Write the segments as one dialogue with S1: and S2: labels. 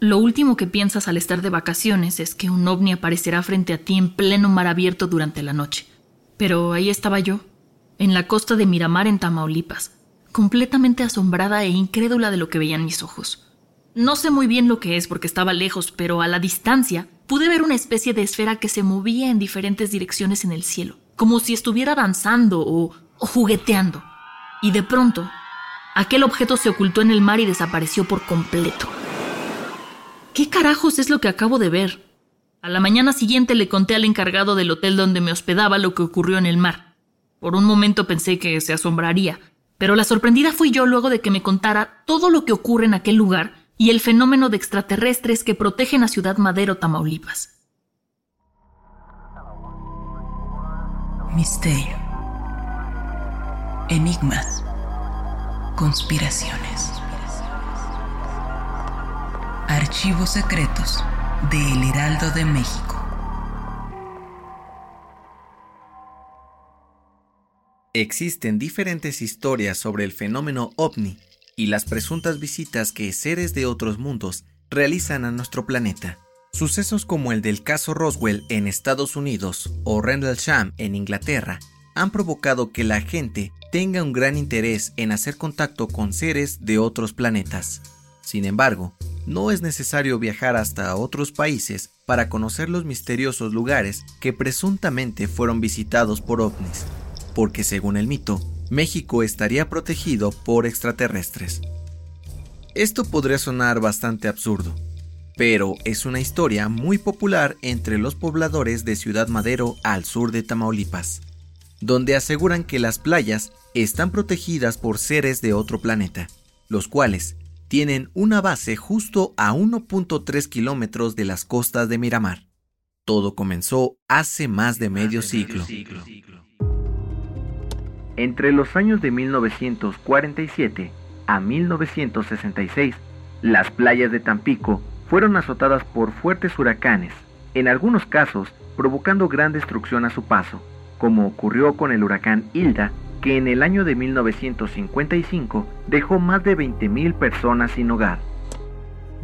S1: Lo último que piensas al estar de vacaciones es que un ovni aparecerá frente a ti en pleno mar abierto durante la noche. Pero ahí estaba yo, en la costa de Miramar en Tamaulipas, completamente asombrada e incrédula de lo que veían mis ojos. No sé muy bien lo que es porque estaba lejos, pero a la distancia pude ver una especie de esfera que se movía en diferentes direcciones en el cielo, como si estuviera danzando o, o jugueteando. Y de pronto, aquel objeto se ocultó en el mar y desapareció por completo. ¿Qué carajos es lo que acabo de ver? A la mañana siguiente le conté al encargado del hotel donde me hospedaba lo que ocurrió en el mar. Por un momento pensé que se asombraría, pero la sorprendida fui yo luego de que me contara todo lo que ocurre en aquel lugar y el fenómeno de extraterrestres que protegen a Ciudad Madero, Tamaulipas.
S2: Misterio. Enigmas. Conspiraciones. Archivos secretos de El Heraldo de México.
S3: Existen diferentes historias sobre el fenómeno ovni y las presuntas visitas que seres de otros mundos realizan a nuestro planeta. Sucesos como el del caso Roswell en Estados Unidos o Rendlesham en Inglaterra han provocado que la gente tenga un gran interés en hacer contacto con seres de otros planetas. Sin embargo, no es necesario viajar hasta otros países para conocer los misteriosos lugares que presuntamente fueron visitados por ovnis, porque según el mito, México estaría protegido por extraterrestres. Esto podría sonar bastante absurdo, pero es una historia muy popular entre los pobladores de Ciudad Madero al sur de Tamaulipas, donde aseguran que las playas están protegidas por seres de otro planeta, los cuales tienen una base justo a 1.3 kilómetros de las costas de Miramar. Todo comenzó hace más de medio siglo. Entre los años de 1947 a 1966, las playas de Tampico fueron azotadas por fuertes huracanes, en algunos casos provocando gran destrucción a su paso, como ocurrió con el huracán Hilda, que en el año de 1955 dejó más de 20.000 personas sin hogar.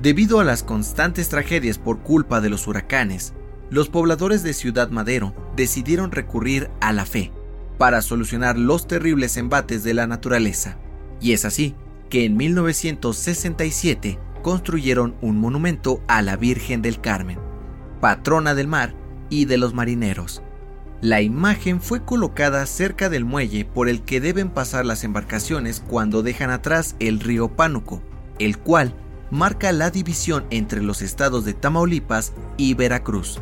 S3: Debido a las constantes tragedias por culpa de los huracanes, los pobladores de Ciudad Madero decidieron recurrir a la fe para solucionar los terribles embates de la naturaleza. Y es así que en 1967 construyeron un monumento a la Virgen del Carmen, patrona del mar y de los marineros. La imagen fue colocada cerca del muelle por el que deben pasar las embarcaciones cuando dejan atrás el río Pánuco, el cual marca la división entre los estados de Tamaulipas y Veracruz.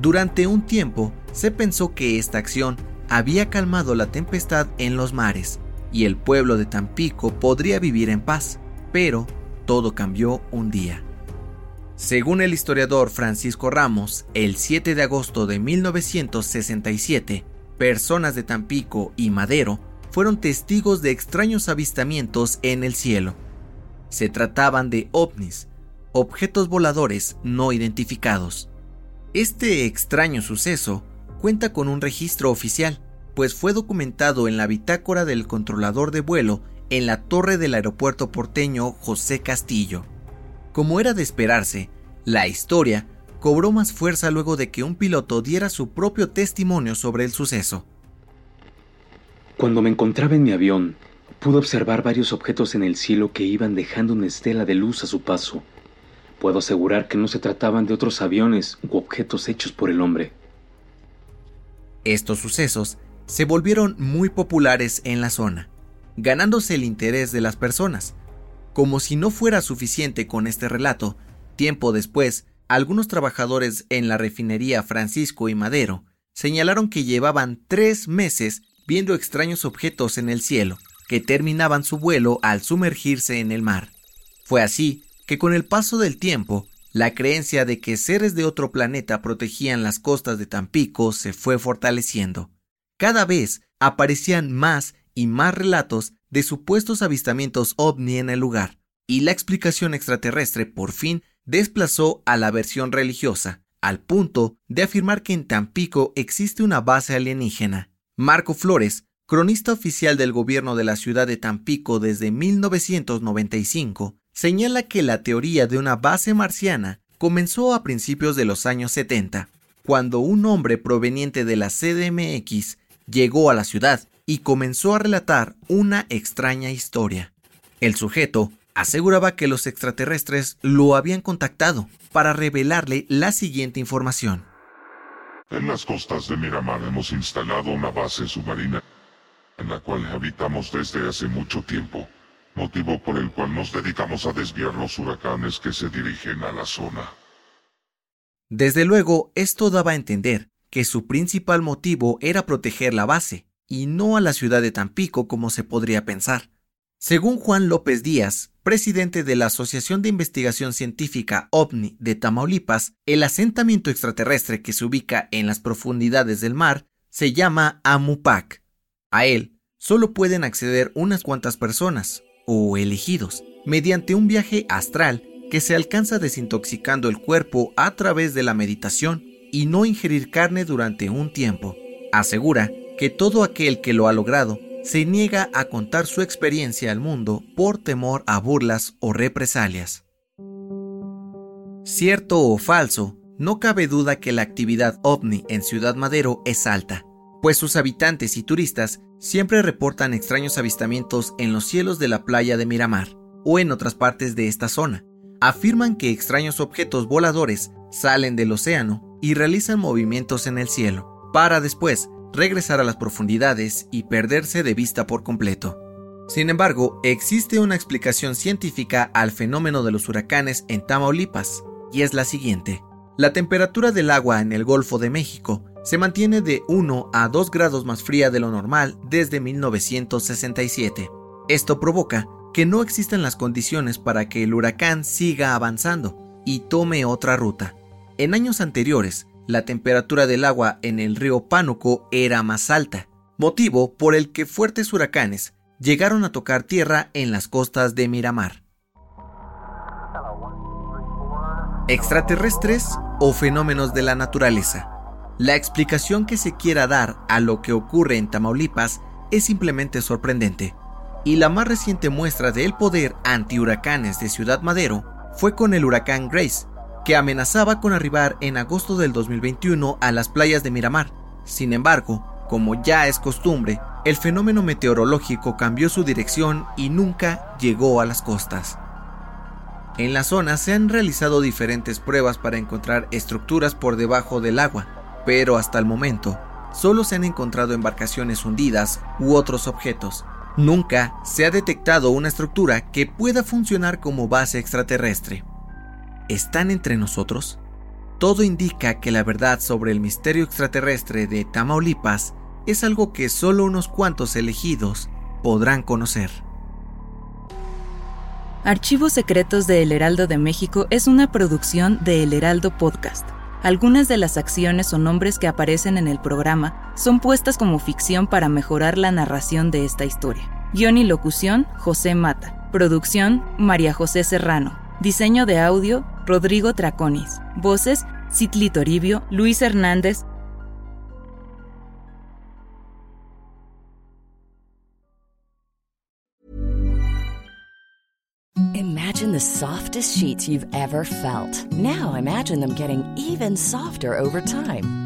S3: Durante un tiempo se pensó que esta acción había calmado la tempestad en los mares y el pueblo de Tampico podría vivir en paz, pero todo cambió un día. Según el historiador Francisco Ramos, el 7 de agosto de 1967, personas de Tampico y Madero fueron testigos de extraños avistamientos en el cielo. Se trataban de ovnis, objetos voladores no identificados. Este extraño suceso cuenta con un registro oficial, pues fue documentado en la bitácora del controlador de vuelo en la torre del aeropuerto porteño José Castillo. Como era de esperarse, la historia cobró más fuerza luego de que un piloto diera su propio testimonio sobre el suceso.
S4: Cuando me encontraba en mi avión, pude observar varios objetos en el cielo que iban dejando una estela de luz a su paso. Puedo asegurar que no se trataban de otros aviones u objetos hechos por el hombre.
S3: Estos sucesos se volvieron muy populares en la zona, ganándose el interés de las personas. Como si no fuera suficiente con este relato, tiempo después, algunos trabajadores en la refinería Francisco y Madero señalaron que llevaban tres meses viendo extraños objetos en el cielo, que terminaban su vuelo al sumergirse en el mar. Fue así que con el paso del tiempo, la creencia de que seres de otro planeta protegían las costas de Tampico se fue fortaleciendo. Cada vez aparecían más y más relatos de supuestos avistamientos ovni en el lugar, y la explicación extraterrestre por fin desplazó a la versión religiosa, al punto de afirmar que en Tampico existe una base alienígena. Marco Flores, cronista oficial del gobierno de la ciudad de Tampico desde 1995, señala que la teoría de una base marciana comenzó a principios de los años 70, cuando un hombre proveniente de la CDMX llegó a la ciudad y comenzó a relatar una extraña historia. El sujeto aseguraba que los extraterrestres lo habían contactado para revelarle la siguiente información.
S5: En las costas de Miramar hemos instalado una base submarina en la cual habitamos desde hace mucho tiempo, motivo por el cual nos dedicamos a desviar los huracanes que se dirigen a la zona.
S3: Desde luego, esto daba a entender que su principal motivo era proteger la base, y no a la ciudad de Tampico como se podría pensar. Según Juan López Díaz, presidente de la Asociación de Investigación Científica OVNI de Tamaulipas, el asentamiento extraterrestre que se ubica en las profundidades del mar se llama Amupac. A él solo pueden acceder unas cuantas personas, o elegidos, mediante un viaje astral que se alcanza desintoxicando el cuerpo a través de la meditación y no ingerir carne durante un tiempo. Asegura que todo aquel que lo ha logrado se niega a contar su experiencia al mundo por temor a burlas o represalias. Cierto o falso, no cabe duda que la actividad ovni en Ciudad Madero es alta, pues sus habitantes y turistas siempre reportan extraños avistamientos en los cielos de la playa de Miramar o en otras partes de esta zona. Afirman que extraños objetos voladores salen del océano y realizan movimientos en el cielo, para después regresar a las profundidades y perderse de vista por completo. Sin embargo, existe una explicación científica al fenómeno de los huracanes en Tamaulipas, y es la siguiente. La temperatura del agua en el Golfo de México se mantiene de 1 a 2 grados más fría de lo normal desde 1967. Esto provoca que no existan las condiciones para que el huracán siga avanzando y tome otra ruta. En años anteriores, la temperatura del agua en el río Pánuco era más alta, motivo por el que fuertes huracanes llegaron a tocar tierra en las costas de Miramar. Extraterrestres o fenómenos de la naturaleza. La explicación que se quiera dar a lo que ocurre en Tamaulipas es simplemente sorprendente, y la más reciente muestra del poder anti-huracanes de Ciudad Madero fue con el huracán Grace, que amenazaba con arribar en agosto del 2021 a las playas de Miramar. Sin embargo, como ya es costumbre, el fenómeno meteorológico cambió su dirección y nunca llegó a las costas. En la zona se han realizado diferentes pruebas para encontrar estructuras por debajo del agua, pero hasta el momento solo se han encontrado embarcaciones hundidas u otros objetos. Nunca se ha detectado una estructura que pueda funcionar como base extraterrestre están entre nosotros? Todo indica que la verdad sobre el misterio extraterrestre de Tamaulipas es algo que solo unos cuantos elegidos podrán conocer.
S6: Archivos Secretos de El Heraldo de México es una producción de El Heraldo Podcast. Algunas de las acciones o nombres que aparecen en el programa son puestas como ficción para mejorar la narración de esta historia. Guión y locución, José Mata. Producción, María José Serrano. Diseño de audio, Rodrigo Traconis. Voces, Citli Toribio, Luis Hernández,
S7: Imagine the softest sheets you've ever felt. Now imagine them getting even softer over time.